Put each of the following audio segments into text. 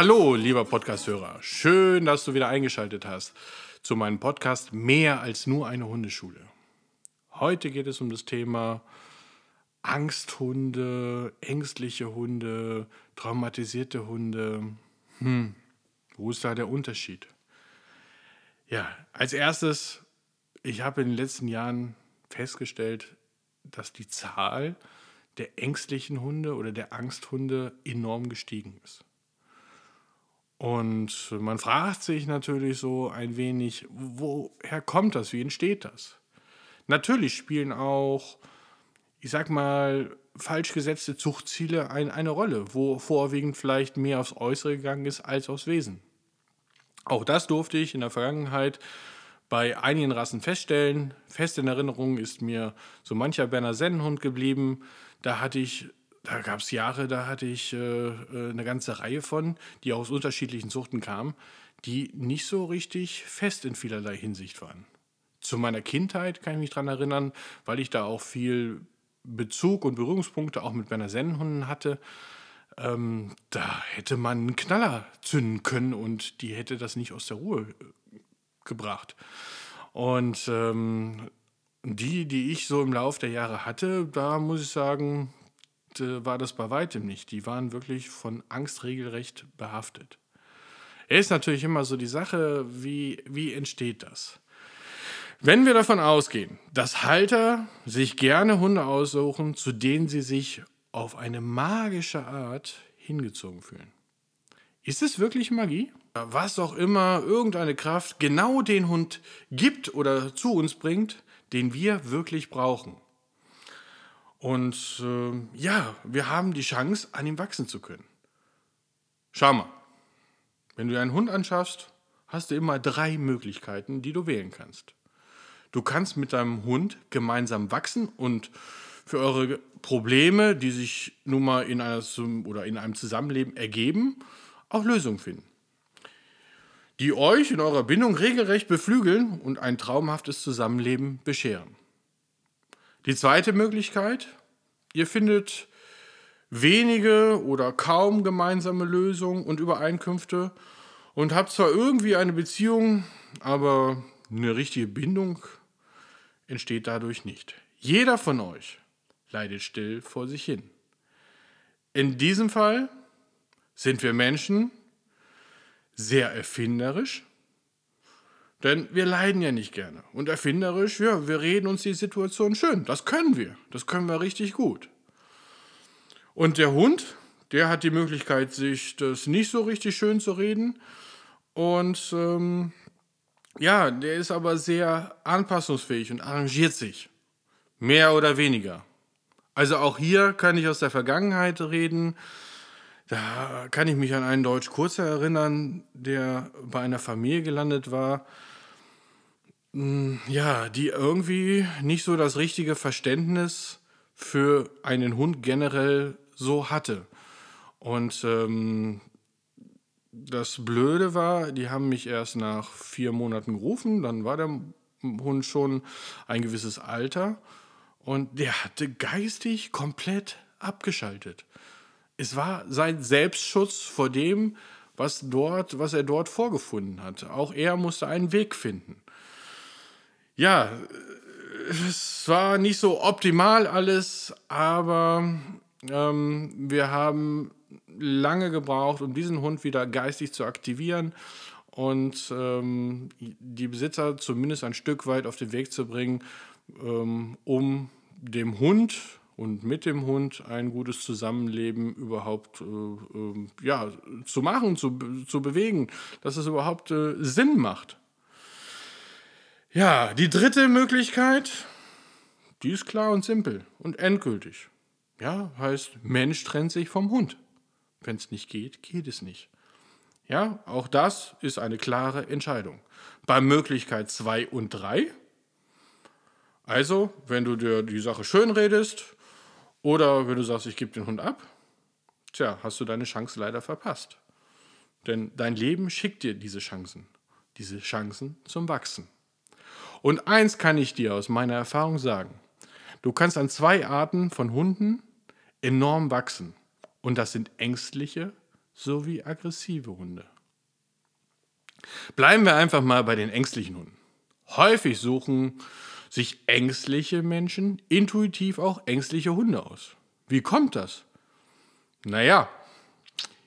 Hallo, lieber Podcast-Hörer. Schön, dass du wieder eingeschaltet hast zu meinem Podcast Mehr als nur eine Hundeschule. Heute geht es um das Thema Angsthunde, ängstliche Hunde, traumatisierte Hunde. Hm, wo ist da der Unterschied? Ja, als erstes, ich habe in den letzten Jahren festgestellt, dass die Zahl der ängstlichen Hunde oder der Angsthunde enorm gestiegen ist. Und man fragt sich natürlich so ein wenig, woher kommt das, wie entsteht das? Natürlich spielen auch, ich sag mal, falsch gesetzte Zuchtziele ein, eine Rolle, wo vorwiegend vielleicht mehr aufs Äußere gegangen ist als aufs Wesen. Auch das durfte ich in der Vergangenheit bei einigen Rassen feststellen. Fest in Erinnerung ist mir so mancher Berner Sennenhund geblieben. Da hatte ich da gab es Jahre, da hatte ich äh, äh, eine ganze Reihe von, die aus unterschiedlichen Zuchten kamen, die nicht so richtig fest in vielerlei Hinsicht waren. Zu meiner Kindheit kann ich mich daran erinnern, weil ich da auch viel Bezug und Berührungspunkte auch mit Berner Sennenhunden hatte. Ähm, da hätte man einen Knaller zünden können und die hätte das nicht aus der Ruhe äh, gebracht. Und ähm, die, die ich so im Laufe der Jahre hatte, da muss ich sagen, war das bei weitem nicht. Die waren wirklich von Angst regelrecht behaftet. Er ist natürlich immer so die Sache, wie, wie entsteht das? Wenn wir davon ausgehen, dass Halter sich gerne Hunde aussuchen, zu denen sie sich auf eine magische Art hingezogen fühlen. Ist es wirklich Magie? Was auch immer irgendeine Kraft genau den Hund gibt oder zu uns bringt, den wir wirklich brauchen. Und äh, ja, wir haben die Chance, an ihm wachsen zu können. Schau mal, wenn du einen Hund anschaffst, hast du immer drei Möglichkeiten, die du wählen kannst. Du kannst mit deinem Hund gemeinsam wachsen und für eure Probleme, die sich nun mal in, einer, oder in einem Zusammenleben ergeben, auch Lösungen finden. Die euch in eurer Bindung regelrecht beflügeln und ein traumhaftes Zusammenleben bescheren. Die zweite Möglichkeit, ihr findet wenige oder kaum gemeinsame Lösungen und Übereinkünfte und habt zwar irgendwie eine Beziehung, aber eine richtige Bindung entsteht dadurch nicht. Jeder von euch leidet still vor sich hin. In diesem Fall sind wir Menschen sehr erfinderisch denn wir leiden ja nicht gerne. Und erfinderisch, ja, wir reden uns die Situation schön. Das können wir. Das können wir richtig gut. Und der Hund, der hat die Möglichkeit, sich das nicht so richtig schön zu reden. Und ähm, ja, der ist aber sehr anpassungsfähig und arrangiert sich. Mehr oder weniger. Also auch hier kann ich aus der Vergangenheit reden. Da kann ich mich an einen Deutsch Kurzer erinnern, der bei einer Familie gelandet war. Hm, ja, die irgendwie nicht so das richtige Verständnis für einen Hund generell so hatte. Und ähm, das Blöde war, die haben mich erst nach vier Monaten gerufen, dann war der Hund schon ein gewisses Alter und der hatte geistig komplett abgeschaltet es war sein Selbstschutz vor dem, was, dort, was er dort vorgefunden hat. Auch er musste einen Weg finden. Ja, es war nicht so optimal alles, aber ähm, wir haben lange gebraucht, um diesen Hund wieder geistig zu aktivieren und ähm, die Besitzer zumindest ein Stück weit auf den Weg zu bringen, ähm, um dem Hund und mit dem Hund ein gutes Zusammenleben überhaupt äh, äh, ja, zu machen, zu, zu bewegen, dass es überhaupt äh, Sinn macht. Ja, die dritte Möglichkeit, die ist klar und simpel und endgültig. Ja, heißt, Mensch trennt sich vom Hund. Wenn es nicht geht, geht es nicht. Ja, auch das ist eine klare Entscheidung. Bei Möglichkeit 2 und 3, also, wenn du dir die Sache schön redest, oder wenn du sagst, ich gebe den Hund ab, tja, hast du deine Chance leider verpasst. Denn dein Leben schickt dir diese Chancen, diese Chancen zum Wachsen. Und eins kann ich dir aus meiner Erfahrung sagen. Du kannst an zwei Arten von Hunden enorm wachsen. Und das sind ängstliche sowie aggressive Hunde. Bleiben wir einfach mal bei den ängstlichen Hunden. Häufig suchen sich ängstliche Menschen intuitiv auch ängstliche Hunde aus. Wie kommt das? Naja,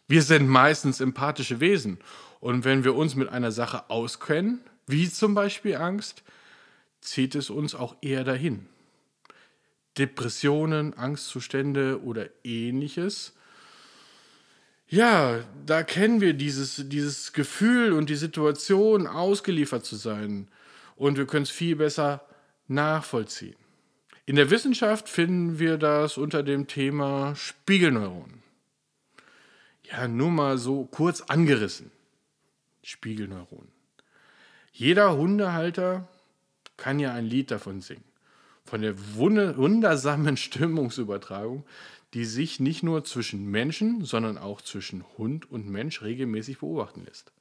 wir sind meistens empathische Wesen und wenn wir uns mit einer Sache auskennen, wie zum Beispiel Angst, zieht es uns auch eher dahin. Depressionen, Angstzustände oder ähnliches. Ja, da kennen wir dieses, dieses Gefühl und die Situation, ausgeliefert zu sein. Und wir können es viel besser nachvollziehen. In der Wissenschaft finden wir das unter dem Thema Spiegelneuronen. Ja, nur mal so kurz angerissen. Spiegelneuronen. Jeder Hundehalter kann ja ein Lied davon singen. Von der wundersamen Stimmungsübertragung, die sich nicht nur zwischen Menschen, sondern auch zwischen Hund und Mensch regelmäßig beobachten lässt.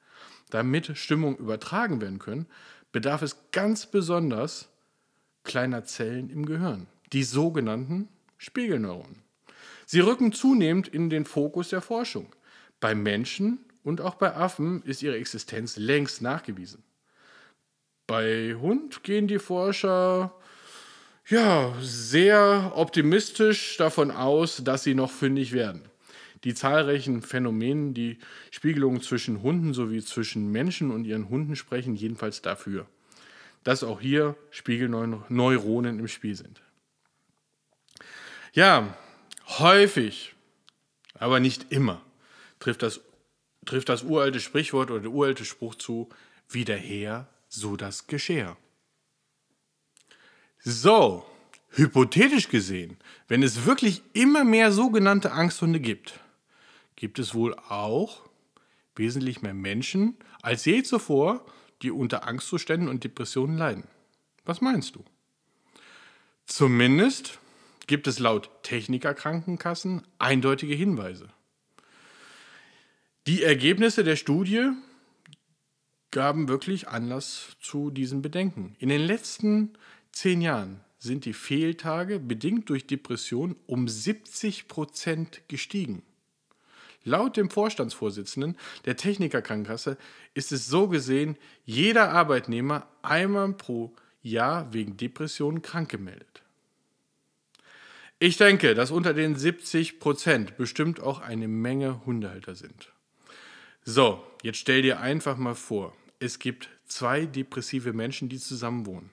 Damit Stimmung übertragen werden können, bedarf es ganz besonders kleiner Zellen im Gehirn, die sogenannten Spiegelneuronen. Sie rücken zunehmend in den Fokus der Forschung. Bei Menschen und auch bei Affen ist ihre Existenz längst nachgewiesen. Bei Hund gehen die Forscher ja sehr optimistisch davon aus, dass sie noch fündig werden. Die zahlreichen Phänomene, die Spiegelungen zwischen Hunden sowie zwischen Menschen und ihren Hunden sprechen jedenfalls dafür, dass auch hier Spiegelneuronen im Spiel sind. Ja, häufig, aber nicht immer, trifft das, trifft das uralte Sprichwort oder der uralte Spruch zu, wie der Herr, so das Geschehen. So, hypothetisch gesehen, wenn es wirklich immer mehr sogenannte Angsthunde gibt, gibt es wohl auch wesentlich mehr Menschen als je zuvor, die unter Angstzuständen und Depressionen leiden. Was meinst du? Zumindest gibt es laut Technikerkrankenkassen eindeutige Hinweise. Die Ergebnisse der Studie gaben wirklich Anlass zu diesen Bedenken. In den letzten zehn Jahren sind die Fehltage bedingt durch Depression um 70 Prozent gestiegen. Laut dem Vorstandsvorsitzenden der Technikerkrankenkasse ist es so gesehen jeder Arbeitnehmer einmal pro Jahr wegen Depressionen krank gemeldet. Ich denke, dass unter den 70 Prozent bestimmt auch eine Menge Hundehalter sind. So, jetzt stell dir einfach mal vor, es gibt zwei depressive Menschen, die zusammen wohnen.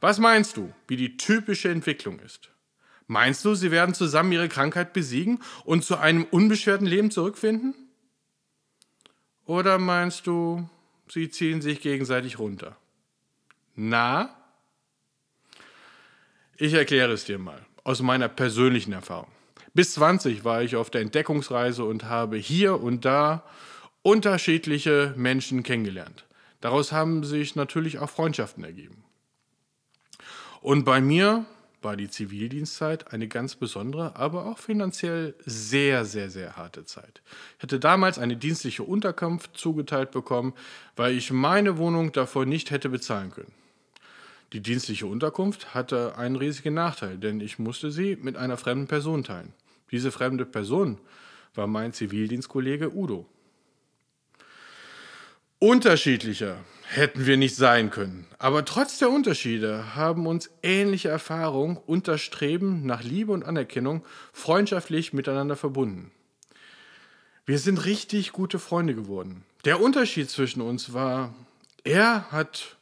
Was meinst du, wie die typische Entwicklung ist? Meinst du, sie werden zusammen ihre Krankheit besiegen und zu einem unbeschwerten Leben zurückfinden? Oder meinst du, sie ziehen sich gegenseitig runter? Na? Ich erkläre es dir mal aus meiner persönlichen Erfahrung. Bis 20 war ich auf der Entdeckungsreise und habe hier und da unterschiedliche Menschen kennengelernt. Daraus haben sich natürlich auch Freundschaften ergeben. Und bei mir war die Zivildienstzeit eine ganz besondere, aber auch finanziell sehr, sehr, sehr harte Zeit. Ich hatte damals eine dienstliche Unterkunft zugeteilt bekommen, weil ich meine Wohnung davor nicht hätte bezahlen können. Die dienstliche Unterkunft hatte einen riesigen Nachteil, denn ich musste sie mit einer fremden Person teilen. Diese fremde Person war mein Zivildienstkollege Udo. Unterschiedlicher hätten wir nicht sein können, aber trotz der Unterschiede haben uns ähnliche Erfahrungen und das Streben nach Liebe und Anerkennung freundschaftlich miteinander verbunden. Wir sind richtig gute Freunde geworden. Der Unterschied zwischen uns war, er hat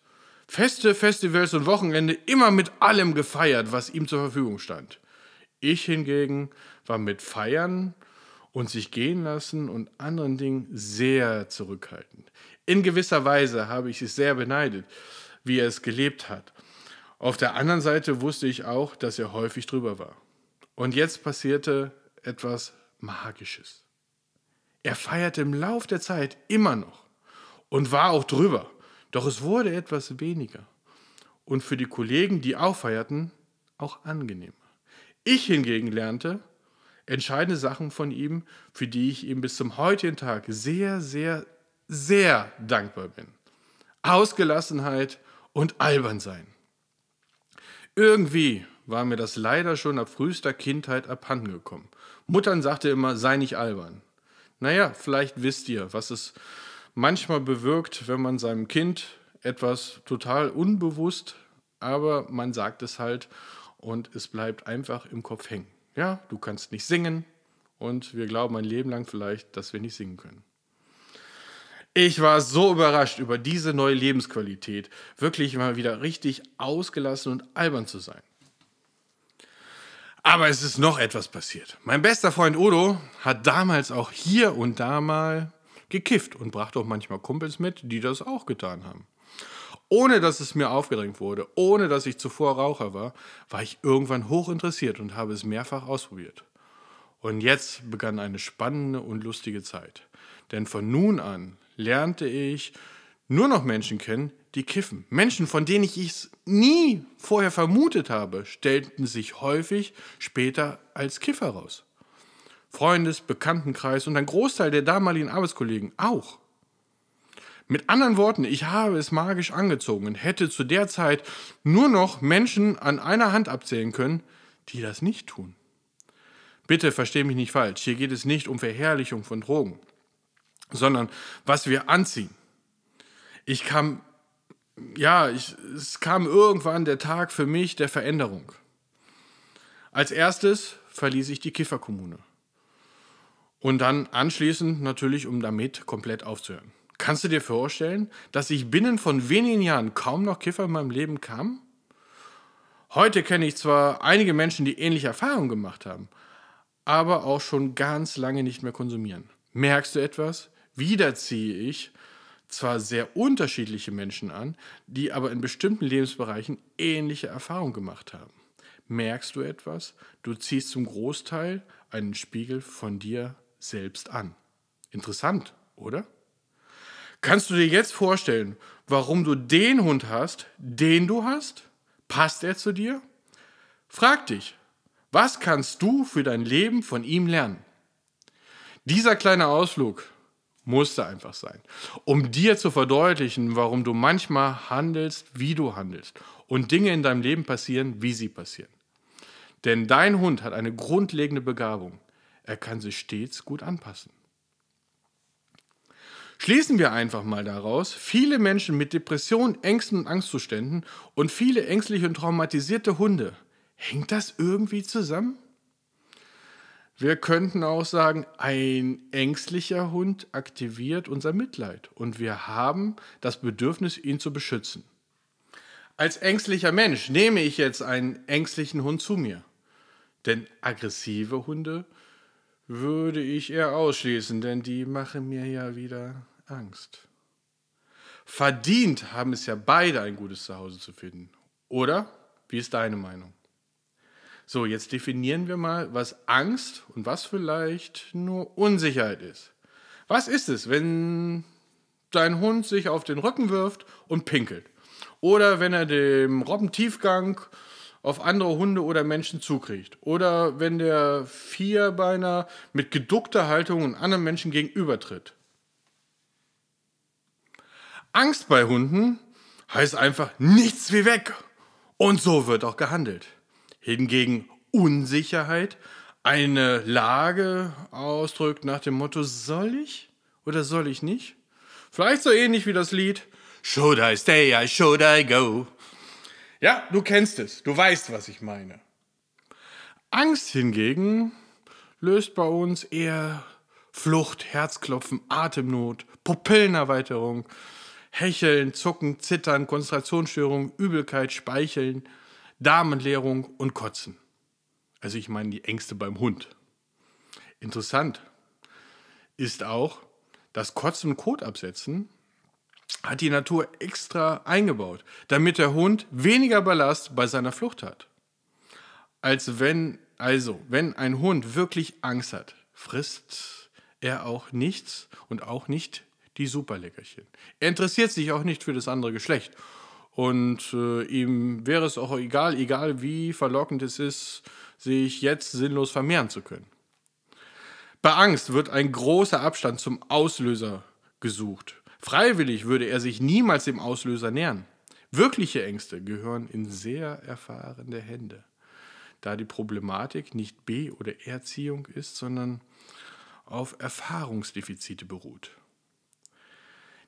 Feste, Festivals und Wochenende immer mit allem gefeiert, was ihm zur Verfügung stand. Ich hingegen war mit Feiern und sich gehen lassen und anderen Dingen sehr zurückhaltend. In gewisser Weise habe ich es sehr beneidet, wie er es gelebt hat. Auf der anderen Seite wusste ich auch, dass er häufig drüber war. Und jetzt passierte etwas Magisches. Er feierte im Lauf der Zeit immer noch und war auch drüber. Doch es wurde etwas weniger und für die Kollegen, die auch feierten, auch angenehmer. Ich hingegen lernte entscheidende Sachen von ihm, für die ich ihm bis zum heutigen Tag sehr, sehr, sehr dankbar bin. Ausgelassenheit und albern sein. Irgendwie war mir das leider schon ab frühester Kindheit abhandengekommen. Muttern sagte immer, sei nicht albern. Naja, vielleicht wisst ihr, was es manchmal bewirkt, wenn man seinem Kind etwas total unbewusst, aber man sagt es halt und es bleibt einfach im Kopf hängen. Ja, du kannst nicht singen und wir glauben ein Leben lang vielleicht, dass wir nicht singen können. Ich war so überrascht über diese neue Lebensqualität, wirklich mal wieder richtig ausgelassen und albern zu sein. Aber es ist noch etwas passiert. Mein bester Freund Udo hat damals auch hier und da mal gekifft und brachte auch manchmal Kumpels mit, die das auch getan haben. Ohne dass es mir aufgedrängt wurde, ohne dass ich zuvor Raucher war, war ich irgendwann hoch interessiert und habe es mehrfach ausprobiert. Und jetzt begann eine spannende und lustige Zeit. Denn von nun an lernte ich nur noch Menschen kennen, die kiffen. Menschen, von denen ich es nie vorher vermutet habe, stellten sich häufig später als Kiffer raus. Freundes-, Bekanntenkreis und ein Großteil der damaligen Arbeitskollegen auch. Mit anderen Worten, ich habe es magisch angezogen und hätte zu der Zeit nur noch Menschen an einer Hand abzählen können, die das nicht tun. Bitte verstehe mich nicht falsch, hier geht es nicht um Verherrlichung von Drogen, sondern was wir anziehen. Ich kam, ja, ich, es kam irgendwann der Tag für mich der Veränderung. Als erstes verließ ich die Kifferkommune. Und dann anschließend natürlich, um damit komplett aufzuhören. Kannst du dir vorstellen, dass ich binnen von wenigen Jahren kaum noch Kiffer in meinem Leben kam? Heute kenne ich zwar einige Menschen, die ähnliche Erfahrungen gemacht haben, aber auch schon ganz lange nicht mehr konsumieren. Merkst du etwas? Wieder ziehe ich zwar sehr unterschiedliche Menschen an, die aber in bestimmten Lebensbereichen ähnliche Erfahrungen gemacht haben. Merkst du etwas? Du ziehst zum Großteil einen Spiegel von dir selbst an. Interessant, oder? Kannst du dir jetzt vorstellen, warum du den Hund hast, den du hast? Passt er zu dir? Frag dich, was kannst du für dein Leben von ihm lernen? Dieser kleine Ausflug musste einfach sein, um dir zu verdeutlichen, warum du manchmal handelst, wie du handelst und Dinge in deinem Leben passieren, wie sie passieren. Denn dein Hund hat eine grundlegende Begabung. Er kann sich stets gut anpassen. Schließen wir einfach mal daraus, viele Menschen mit Depressionen, Ängsten und Angstzuständen und viele ängstliche und traumatisierte Hunde. Hängt das irgendwie zusammen? Wir könnten auch sagen, ein ängstlicher Hund aktiviert unser Mitleid und wir haben das Bedürfnis, ihn zu beschützen. Als ängstlicher Mensch nehme ich jetzt einen ängstlichen Hund zu mir. Denn aggressive Hunde würde ich eher ausschließen, denn die machen mir ja wieder Angst. Verdient haben es ja beide ein gutes Zuhause zu finden. Oder? Wie ist deine Meinung? So, jetzt definieren wir mal, was Angst und was vielleicht nur Unsicherheit ist. Was ist es, wenn dein Hund sich auf den Rücken wirft und pinkelt? Oder wenn er dem Robbentiefgang auf andere Hunde oder Menschen zukriegt. Oder wenn der Vierbeiner mit geduckter Haltung und anderen Menschen gegenübertritt. Angst bei Hunden heißt einfach nichts wie weg. Und so wird auch gehandelt. Hingegen Unsicherheit eine Lage ausdrückt nach dem Motto, soll ich oder soll ich nicht? Vielleicht so ähnlich wie das Lied Should I stay, should I go? Ja, du kennst es. Du weißt, was ich meine. Angst hingegen löst bei uns eher Flucht, Herzklopfen, Atemnot, Pupillenerweiterung, Hecheln, Zucken, Zittern, Konzentrationsstörung, Übelkeit, Speicheln, Darmentleerung und Kotzen. Also ich meine die Ängste beim Hund. Interessant ist auch, dass Kotzen und Kot absetzen hat die Natur extra eingebaut, damit der Hund weniger Ballast bei seiner Flucht hat. Als wenn, also, wenn ein Hund wirklich Angst hat, frisst er auch nichts und auch nicht die Superleckerchen. Er interessiert sich auch nicht für das andere Geschlecht. Und äh, ihm wäre es auch egal, egal wie verlockend es ist, sich jetzt sinnlos vermehren zu können. Bei Angst wird ein großer Abstand zum Auslöser gesucht. Freiwillig würde er sich niemals dem Auslöser nähern. Wirkliche Ängste gehören in sehr erfahrene Hände, da die Problematik nicht B- oder Erziehung ist, sondern auf Erfahrungsdefizite beruht.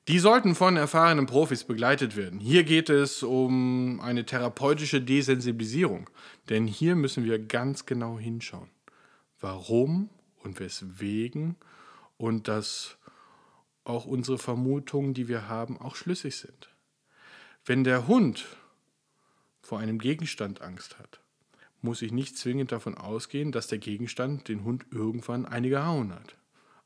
Die sollten von erfahrenen Profis begleitet werden. Hier geht es um eine therapeutische Desensibilisierung, denn hier müssen wir ganz genau hinschauen. Warum und weswegen und dass auch unsere Vermutungen, die wir haben, auch schlüssig sind. Wenn der Hund vor einem Gegenstand Angst hat, muss ich nicht zwingend davon ausgehen, dass der Gegenstand den Hund irgendwann eine gehauen hat.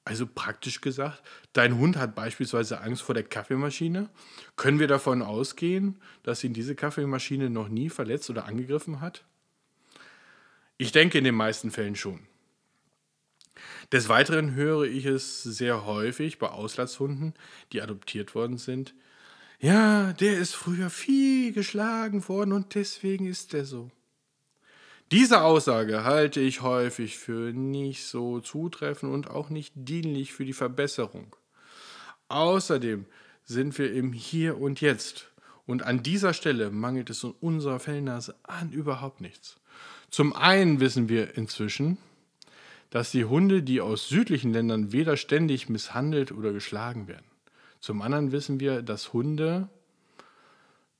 Also praktisch gesagt, dein Hund hat beispielsweise Angst vor der Kaffeemaschine. Können wir davon ausgehen, dass ihn diese Kaffeemaschine noch nie verletzt oder angegriffen hat? Ich denke in den meisten Fällen schon. Des Weiteren höre ich es sehr häufig bei Auslasshunden, die adoptiert worden sind. Ja, der ist früher viel geschlagen worden und deswegen ist er so. Diese Aussage halte ich häufig für nicht so zutreffend und auch nicht dienlich für die Verbesserung. Außerdem sind wir im Hier und Jetzt und an dieser Stelle mangelt es in unserer Fellnase an überhaupt nichts. Zum einen wissen wir inzwischen, dass die Hunde, die aus südlichen Ländern weder ständig misshandelt oder geschlagen werden. Zum anderen wissen wir, dass Hunde,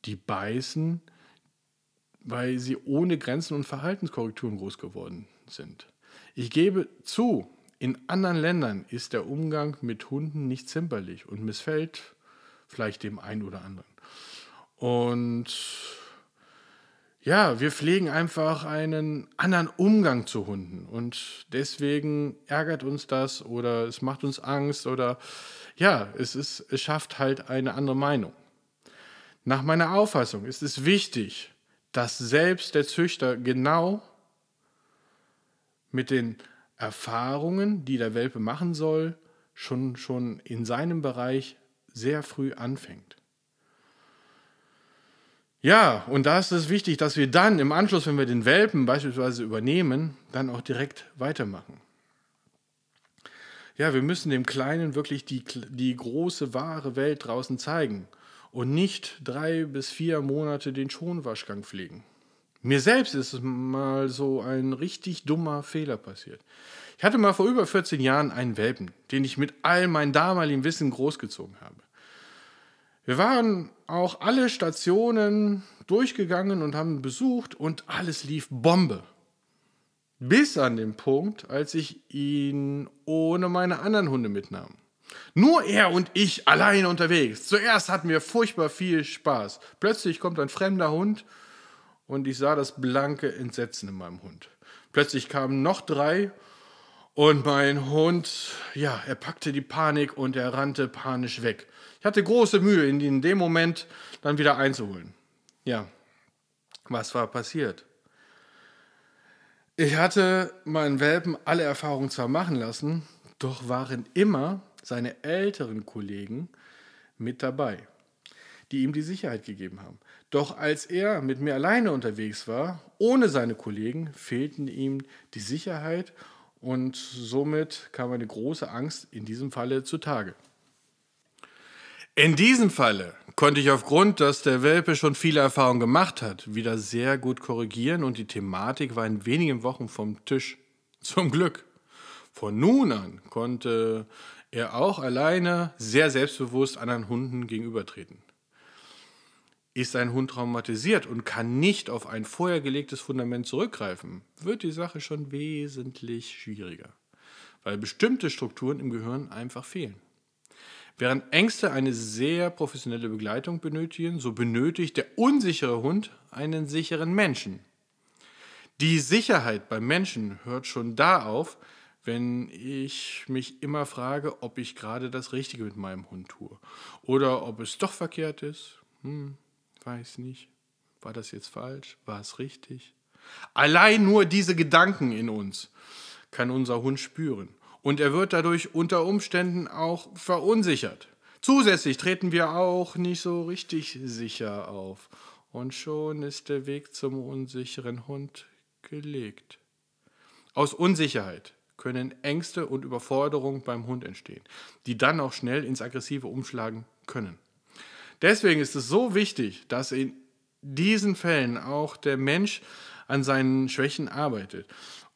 die beißen, weil sie ohne Grenzen und Verhaltenskorrekturen groß geworden sind. Ich gebe zu, in anderen Ländern ist der Umgang mit Hunden nicht zimperlich und missfällt vielleicht dem einen oder anderen. Und ja, wir pflegen einfach einen anderen Umgang zu Hunden und deswegen ärgert uns das oder es macht uns Angst oder ja, es, ist, es schafft halt eine andere Meinung. Nach meiner Auffassung ist es wichtig, dass selbst der Züchter genau mit den Erfahrungen, die der Welpe machen soll, schon, schon in seinem Bereich sehr früh anfängt. Ja, und da ist es wichtig, dass wir dann im Anschluss, wenn wir den Welpen beispielsweise übernehmen, dann auch direkt weitermachen. Ja, wir müssen dem Kleinen wirklich die, die große, wahre Welt draußen zeigen und nicht drei bis vier Monate den Schonwaschgang pflegen. Mir selbst ist mal so ein richtig dummer Fehler passiert. Ich hatte mal vor über 14 Jahren einen Welpen, den ich mit all meinem damaligen Wissen großgezogen habe. Wir waren auch alle Stationen durchgegangen und haben besucht und alles lief Bombe. Bis an den Punkt, als ich ihn ohne meine anderen Hunde mitnahm. Nur er und ich allein unterwegs. Zuerst hatten wir furchtbar viel Spaß. Plötzlich kommt ein fremder Hund und ich sah das blanke Entsetzen in meinem Hund. Plötzlich kamen noch drei und mein Hund, ja, er packte die Panik und er rannte panisch weg. Ich hatte große Mühe, ihn in dem Moment dann wieder einzuholen. Ja, was war passiert? Ich hatte meinen Welpen alle Erfahrungen zwar machen lassen, doch waren immer seine älteren Kollegen mit dabei, die ihm die Sicherheit gegeben haben. Doch als er mit mir alleine unterwegs war, ohne seine Kollegen, fehlten ihm die Sicherheit und somit kam eine große Angst in diesem Falle zutage. In diesem Falle konnte ich aufgrund, dass der Welpe schon viele Erfahrungen gemacht hat, wieder sehr gut korrigieren und die Thematik war in wenigen Wochen vom Tisch. Zum Glück. Von nun an konnte er auch alleine sehr selbstbewusst anderen Hunden gegenübertreten. Ist ein Hund traumatisiert und kann nicht auf ein vorher gelegtes Fundament zurückgreifen, wird die Sache schon wesentlich schwieriger, weil bestimmte Strukturen im Gehirn einfach fehlen. Während Ängste eine sehr professionelle Begleitung benötigen, so benötigt der unsichere Hund einen sicheren Menschen. Die Sicherheit beim Menschen hört schon da auf, wenn ich mich immer frage, ob ich gerade das Richtige mit meinem Hund tue. Oder ob es doch verkehrt ist. Hm, weiß nicht. War das jetzt falsch? War es richtig? Allein nur diese Gedanken in uns kann unser Hund spüren. Und er wird dadurch unter Umständen auch verunsichert. Zusätzlich treten wir auch nicht so richtig sicher auf. Und schon ist der Weg zum unsicheren Hund gelegt. Aus Unsicherheit können Ängste und Überforderung beim Hund entstehen, die dann auch schnell ins Aggressive umschlagen können. Deswegen ist es so wichtig, dass in diesen Fällen auch der Mensch an seinen Schwächen arbeitet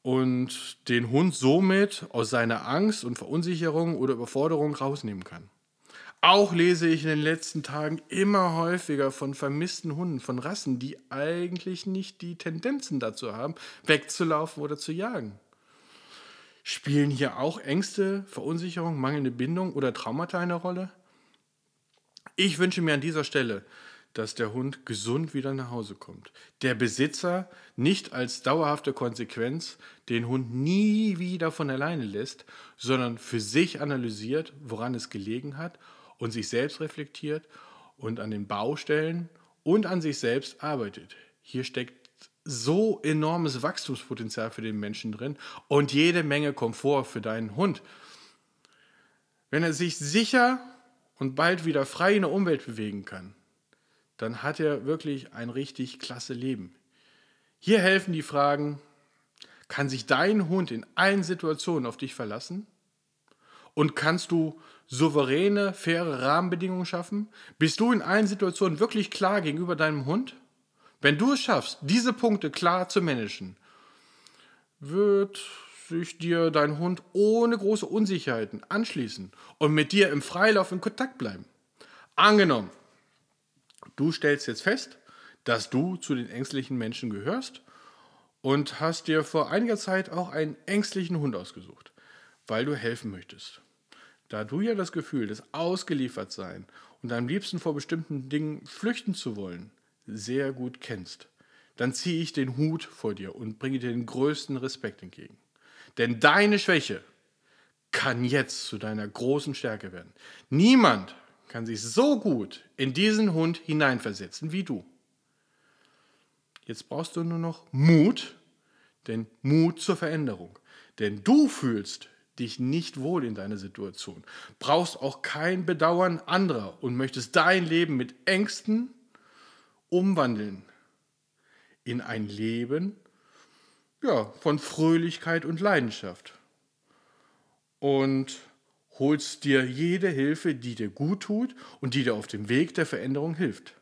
und den Hund somit aus seiner Angst und Verunsicherung oder Überforderung rausnehmen kann. Auch lese ich in den letzten Tagen immer häufiger von vermissten Hunden, von Rassen, die eigentlich nicht die Tendenzen dazu haben, wegzulaufen oder zu jagen. Spielen hier auch Ängste, Verunsicherung, mangelnde Bindung oder Traumata eine Rolle? Ich wünsche mir an dieser Stelle, dass der Hund gesund wieder nach Hause kommt. Der Besitzer nicht als dauerhafte Konsequenz den Hund nie wieder von alleine lässt, sondern für sich analysiert, woran es gelegen hat und sich selbst reflektiert und an den Baustellen und an sich selbst arbeitet. Hier steckt so enormes Wachstumspotenzial für den Menschen drin und jede Menge Komfort für deinen Hund. Wenn er sich sicher und bald wieder frei in der Umwelt bewegen kann, dann hat er wirklich ein richtig klasse Leben. Hier helfen die Fragen, kann sich dein Hund in allen Situationen auf dich verlassen? Und kannst du souveräne, faire Rahmenbedingungen schaffen? Bist du in allen Situationen wirklich klar gegenüber deinem Hund? Wenn du es schaffst, diese Punkte klar zu managen, wird sich dir dein Hund ohne große Unsicherheiten anschließen und mit dir im Freilauf in Kontakt bleiben. Angenommen, du stellst jetzt fest, dass du zu den ängstlichen Menschen gehörst und hast dir vor einiger Zeit auch einen ängstlichen Hund ausgesucht, weil du helfen möchtest. Da du ja das Gefühl des Ausgeliefertsein und am liebsten vor bestimmten Dingen flüchten zu wollen, sehr gut kennst, dann ziehe ich den Hut vor dir und bringe dir den größten Respekt entgegen. Denn deine Schwäche kann jetzt zu deiner großen Stärke werden. Niemand kann sich so gut in diesen Hund hineinversetzen wie du. Jetzt brauchst du nur noch Mut, denn Mut zur Veränderung. Denn du fühlst dich nicht wohl in deiner Situation, brauchst auch kein Bedauern anderer und möchtest dein Leben mit Ängsten umwandeln in ein Leben ja, von Fröhlichkeit und Leidenschaft. Und holst dir jede Hilfe, die dir gut tut und die dir auf dem Weg der Veränderung hilft.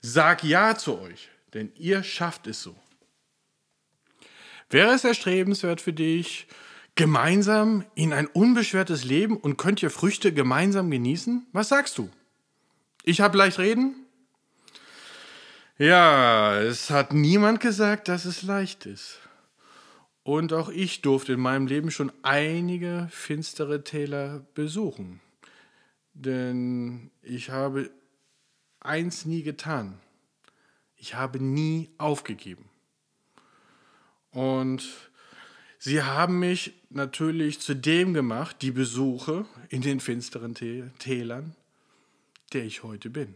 Sag Ja zu euch, denn ihr schafft es so. Wäre es erstrebenswert für dich, gemeinsam in ein unbeschwertes Leben und könnt ihr Früchte gemeinsam genießen? Was sagst du? Ich habe leicht reden? Ja, es hat niemand gesagt, dass es leicht ist. Und auch ich durfte in meinem Leben schon einige finstere Täler besuchen. Denn ich habe eins nie getan. Ich habe nie aufgegeben. Und sie haben mich natürlich zu dem gemacht, die Besuche in den finsteren Tälern, der ich heute bin.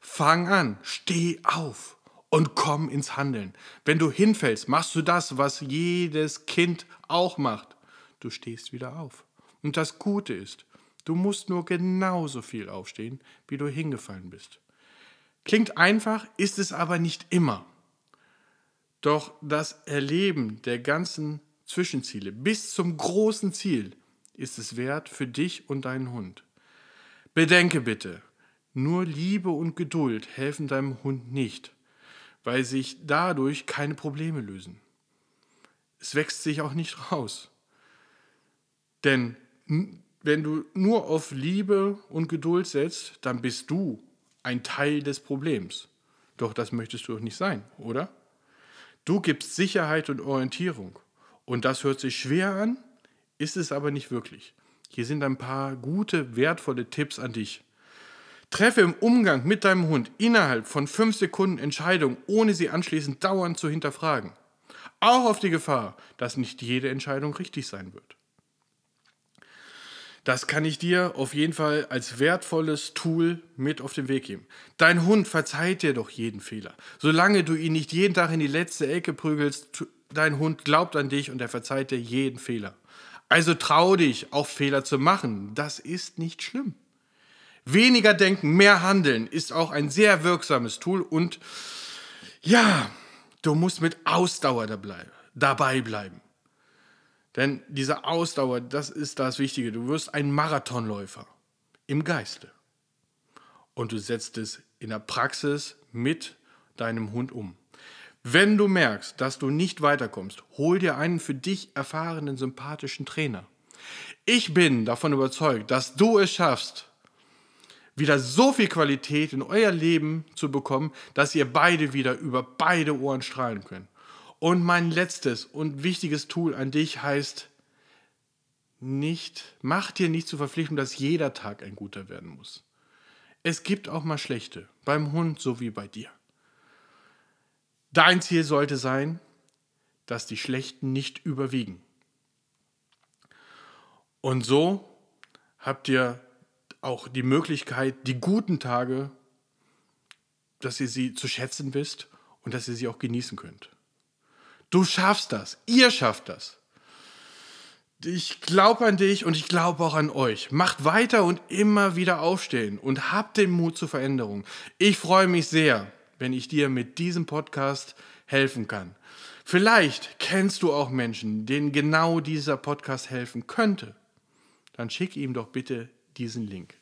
Fang an, steh auf und komm ins Handeln. Wenn du hinfällst, machst du das, was jedes Kind auch macht. Du stehst wieder auf. Und das Gute ist, du musst nur genauso viel aufstehen, wie du hingefallen bist. Klingt einfach, ist es aber nicht immer. Doch das Erleben der ganzen Zwischenziele bis zum großen Ziel ist es wert für dich und deinen Hund. Bedenke bitte, nur Liebe und Geduld helfen deinem Hund nicht, weil sich dadurch keine Probleme lösen. Es wächst sich auch nicht raus. Denn wenn du nur auf Liebe und Geduld setzt, dann bist du ein Teil des Problems. Doch das möchtest du doch nicht sein, oder? Du gibst Sicherheit und Orientierung. Und das hört sich schwer an, ist es aber nicht wirklich. Hier sind ein paar gute, wertvolle Tipps an dich. Treffe im Umgang mit deinem Hund innerhalb von fünf Sekunden Entscheidungen, ohne sie anschließend dauernd zu hinterfragen. Auch auf die Gefahr, dass nicht jede Entscheidung richtig sein wird. Das kann ich dir auf jeden Fall als wertvolles Tool mit auf den Weg geben. Dein Hund verzeiht dir doch jeden Fehler. Solange du ihn nicht jeden Tag in die letzte Ecke prügelst, dein Hund glaubt an dich und er verzeiht dir jeden Fehler. Also trau dich, auch Fehler zu machen. Das ist nicht schlimm. Weniger denken, mehr handeln ist auch ein sehr wirksames Tool und ja, du musst mit Ausdauer dabei bleiben. Denn diese Ausdauer, das ist das Wichtige. Du wirst ein Marathonläufer im Geiste. Und du setzt es in der Praxis mit deinem Hund um. Wenn du merkst, dass du nicht weiterkommst, hol dir einen für dich erfahrenen, sympathischen Trainer. Ich bin davon überzeugt, dass du es schaffst, wieder so viel Qualität in euer Leben zu bekommen, dass ihr beide wieder über beide Ohren strahlen könnt. Und mein letztes und wichtiges Tool an dich heißt, nicht, mach dir nicht zur Verpflichtung, dass jeder Tag ein guter werden muss. Es gibt auch mal schlechte, beim Hund so wie bei dir. Dein Ziel sollte sein, dass die schlechten nicht überwiegen. Und so habt ihr auch die Möglichkeit, die guten Tage, dass ihr sie zu schätzen wisst und dass ihr sie auch genießen könnt. Du schaffst das, ihr schafft das. Ich glaube an dich und ich glaube auch an euch. Macht weiter und immer wieder aufstehen und habt den Mut zur Veränderung. Ich freue mich sehr, wenn ich dir mit diesem Podcast helfen kann. Vielleicht kennst du auch Menschen, denen genau dieser Podcast helfen könnte. Dann schick ihm doch bitte diesen Link.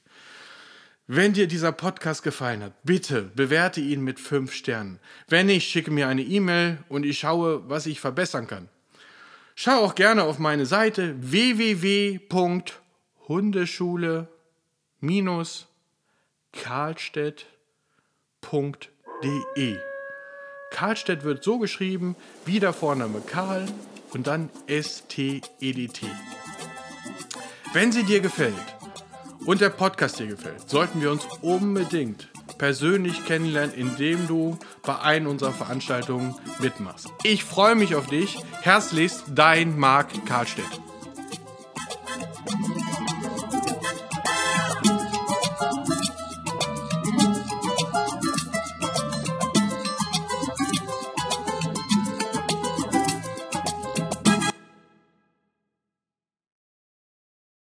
Wenn dir dieser Podcast gefallen hat, bitte bewerte ihn mit fünf Sternen. Wenn nicht, schicke mir eine E-Mail und ich schaue, was ich verbessern kann. Schau auch gerne auf meine Seite www.hundeschule-karlstedt.de. Karlstedt wird so geschrieben wie der Vorname Karl und dann S-T-E-D-T. -E Wenn sie dir gefällt und der Podcast dir gefällt, sollten wir uns unbedingt persönlich kennenlernen, indem du bei einer unserer Veranstaltungen mitmachst. Ich freue mich auf dich. Herzlichst, dein Marc Karlstedt.